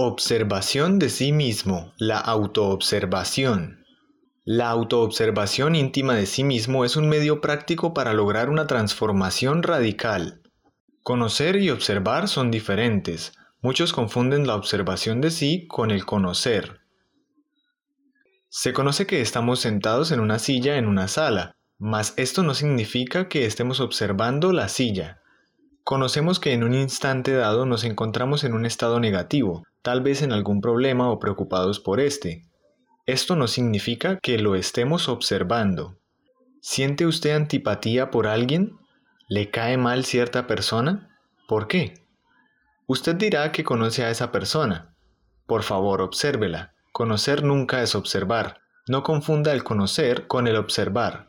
Observación de sí mismo, la autoobservación. La autoobservación íntima de sí mismo es un medio práctico para lograr una transformación radical. Conocer y observar son diferentes. Muchos confunden la observación de sí con el conocer. Se conoce que estamos sentados en una silla en una sala, mas esto no significa que estemos observando la silla. Conocemos que en un instante dado nos encontramos en un estado negativo, tal vez en algún problema o preocupados por este. Esto no significa que lo estemos observando. ¿Siente usted antipatía por alguien? ¿Le cae mal cierta persona? ¿Por qué? Usted dirá que conoce a esa persona. Por favor, obsérvela. Conocer nunca es observar. No confunda el conocer con el observar.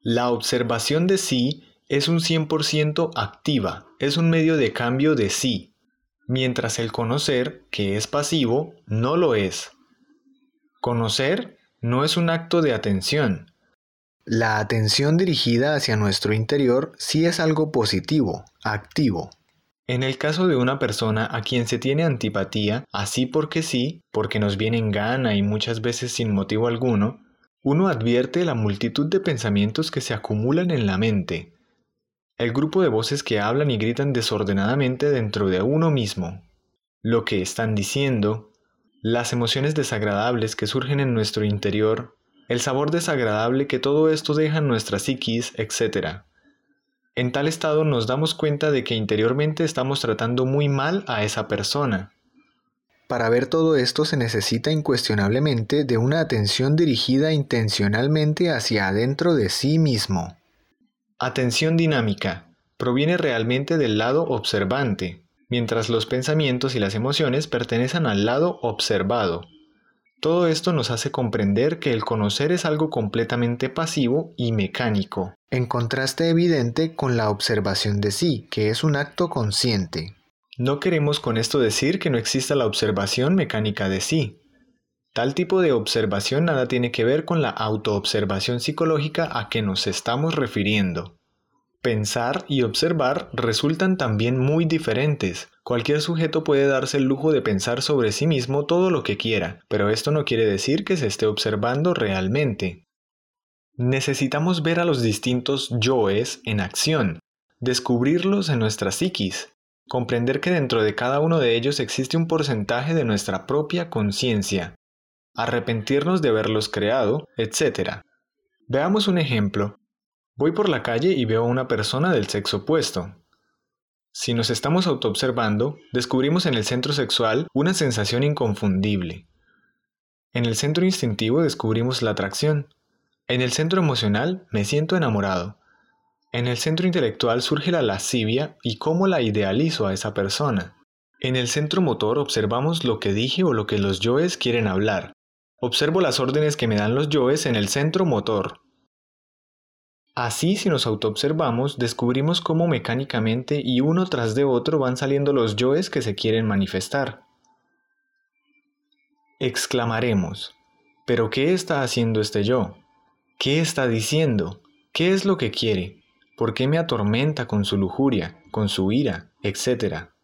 La observación de sí es un 100% activa, es un medio de cambio de sí, mientras el conocer, que es pasivo, no lo es. Conocer no es un acto de atención. La atención dirigida hacia nuestro interior sí es algo positivo, activo. En el caso de una persona a quien se tiene antipatía, así porque sí, porque nos viene en gana y muchas veces sin motivo alguno, uno advierte la multitud de pensamientos que se acumulan en la mente, el grupo de voces que hablan y gritan desordenadamente dentro de uno mismo, lo que están diciendo, las emociones desagradables que surgen en nuestro interior, el sabor desagradable que todo esto deja en nuestra psiquis, etc. En tal estado nos damos cuenta de que interiormente estamos tratando muy mal a esa persona. Para ver todo esto se necesita incuestionablemente de una atención dirigida intencionalmente hacia adentro de sí mismo. Atención dinámica. Proviene realmente del lado observante, mientras los pensamientos y las emociones pertenecen al lado observado. Todo esto nos hace comprender que el conocer es algo completamente pasivo y mecánico, en contraste evidente con la observación de sí, que es un acto consciente. No queremos con esto decir que no exista la observación mecánica de sí. Tal tipo de observación nada tiene que ver con la autoobservación psicológica a que nos estamos refiriendo. Pensar y observar resultan también muy diferentes. Cualquier sujeto puede darse el lujo de pensar sobre sí mismo todo lo que quiera, pero esto no quiere decir que se esté observando realmente. Necesitamos ver a los distintos yoes en acción, descubrirlos en nuestra psiquis, comprender que dentro de cada uno de ellos existe un porcentaje de nuestra propia conciencia, arrepentirnos de haberlos creado, etc. Veamos un ejemplo. Voy por la calle y veo a una persona del sexo opuesto. Si nos estamos autoobservando, descubrimos en el centro sexual una sensación inconfundible. En el centro instintivo descubrimos la atracción. En el centro emocional me siento enamorado. En el centro intelectual surge la lascivia y cómo la idealizo a esa persona. En el centro motor observamos lo que dije o lo que los yoes quieren hablar. Observo las órdenes que me dan los yoes en el centro motor. Así, si nos autoobservamos, descubrimos cómo mecánicamente y uno tras de otro van saliendo los yoes que se quieren manifestar. Exclamaremos, ¿pero qué está haciendo este yo? ¿Qué está diciendo? ¿Qué es lo que quiere? ¿Por qué me atormenta con su lujuria, con su ira, etcétera?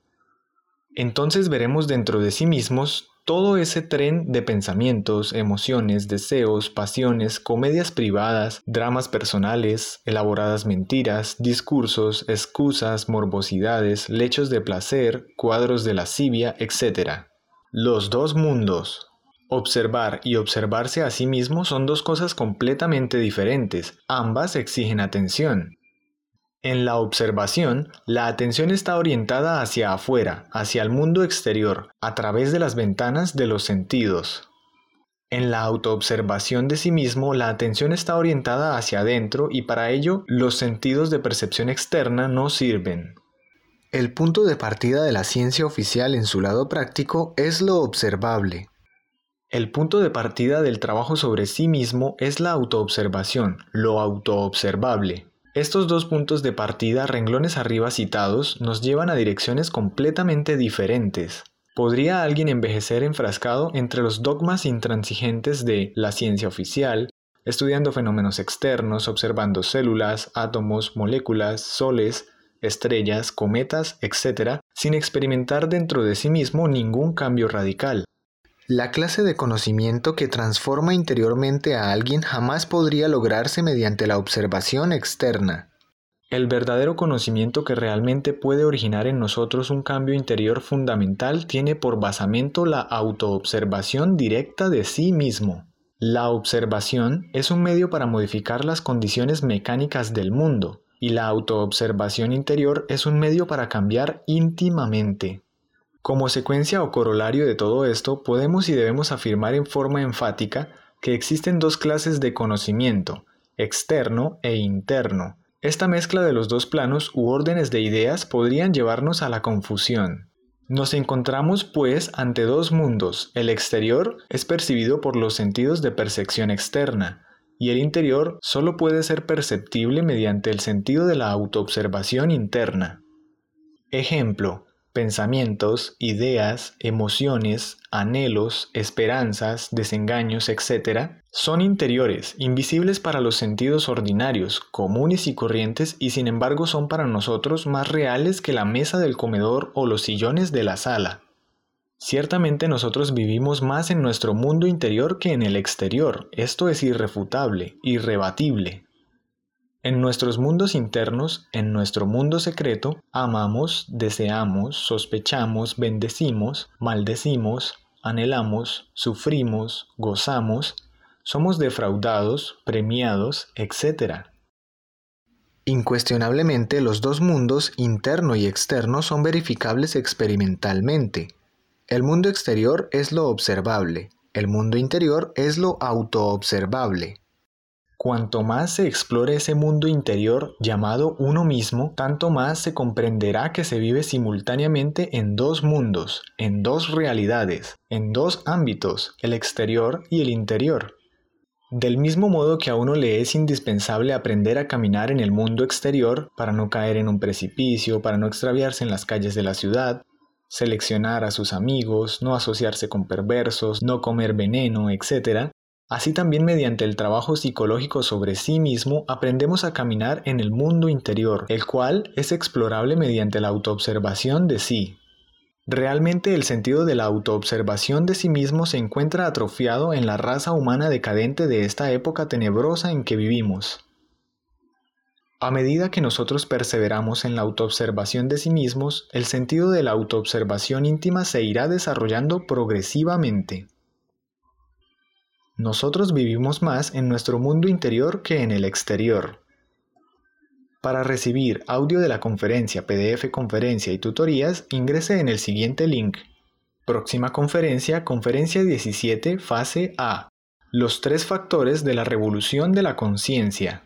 Entonces veremos dentro de sí mismos todo ese tren de pensamientos, emociones, deseos, pasiones, comedias privadas, dramas personales, elaboradas mentiras, discursos, excusas, morbosidades, lechos de placer, cuadros de lascivia, etc. Los dos mundos. Observar y observarse a sí mismo son dos cosas completamente diferentes, ambas exigen atención. En la observación, la atención está orientada hacia afuera, hacia el mundo exterior, a través de las ventanas de los sentidos. En la autoobservación de sí mismo, la atención está orientada hacia adentro y para ello los sentidos de percepción externa no sirven. El punto de partida de la ciencia oficial en su lado práctico es lo observable. El punto de partida del trabajo sobre sí mismo es la autoobservación, lo autoobservable. Estos dos puntos de partida, renglones arriba citados, nos llevan a direcciones completamente diferentes. ¿Podría alguien envejecer enfrascado entre los dogmas intransigentes de la ciencia oficial, estudiando fenómenos externos, observando células, átomos, moléculas, soles, estrellas, cometas, etc., sin experimentar dentro de sí mismo ningún cambio radical. La clase de conocimiento que transforma interiormente a alguien jamás podría lograrse mediante la observación externa. El verdadero conocimiento que realmente puede originar en nosotros un cambio interior fundamental tiene por basamento la autoobservación directa de sí mismo. La observación es un medio para modificar las condiciones mecánicas del mundo, y la autoobservación interior es un medio para cambiar íntimamente. Como secuencia o corolario de todo esto, podemos y debemos afirmar en forma enfática que existen dos clases de conocimiento, externo e interno. Esta mezcla de los dos planos u órdenes de ideas podrían llevarnos a la confusión. Nos encontramos pues ante dos mundos. El exterior es percibido por los sentidos de percepción externa, y el interior solo puede ser perceptible mediante el sentido de la autoobservación interna. Ejemplo, pensamientos, ideas, emociones, anhelos, esperanzas, desengaños, etc., son interiores, invisibles para los sentidos ordinarios, comunes y corrientes, y sin embargo son para nosotros más reales que la mesa del comedor o los sillones de la sala. Ciertamente nosotros vivimos más en nuestro mundo interior que en el exterior, esto es irrefutable, irrebatible. En nuestros mundos internos, en nuestro mundo secreto, amamos, deseamos, sospechamos, bendecimos, maldecimos, anhelamos, sufrimos, gozamos, somos defraudados, premiados, etc. Incuestionablemente los dos mundos, interno y externo, son verificables experimentalmente. El mundo exterior es lo observable, el mundo interior es lo autoobservable. Cuanto más se explore ese mundo interior llamado uno mismo, tanto más se comprenderá que se vive simultáneamente en dos mundos, en dos realidades, en dos ámbitos, el exterior y el interior. Del mismo modo que a uno le es indispensable aprender a caminar en el mundo exterior para no caer en un precipicio, para no extraviarse en las calles de la ciudad, seleccionar a sus amigos, no asociarse con perversos, no comer veneno, etc., Así también mediante el trabajo psicológico sobre sí mismo aprendemos a caminar en el mundo interior, el cual es explorable mediante la autoobservación de sí. Realmente el sentido de la autoobservación de sí mismo se encuentra atrofiado en la raza humana decadente de esta época tenebrosa en que vivimos. A medida que nosotros perseveramos en la autoobservación de sí mismos, el sentido de la autoobservación íntima se irá desarrollando progresivamente. Nosotros vivimos más en nuestro mundo interior que en el exterior. Para recibir audio de la conferencia, PDF conferencia y tutorías, ingrese en el siguiente link. Próxima conferencia, conferencia 17, fase A. Los tres factores de la revolución de la conciencia.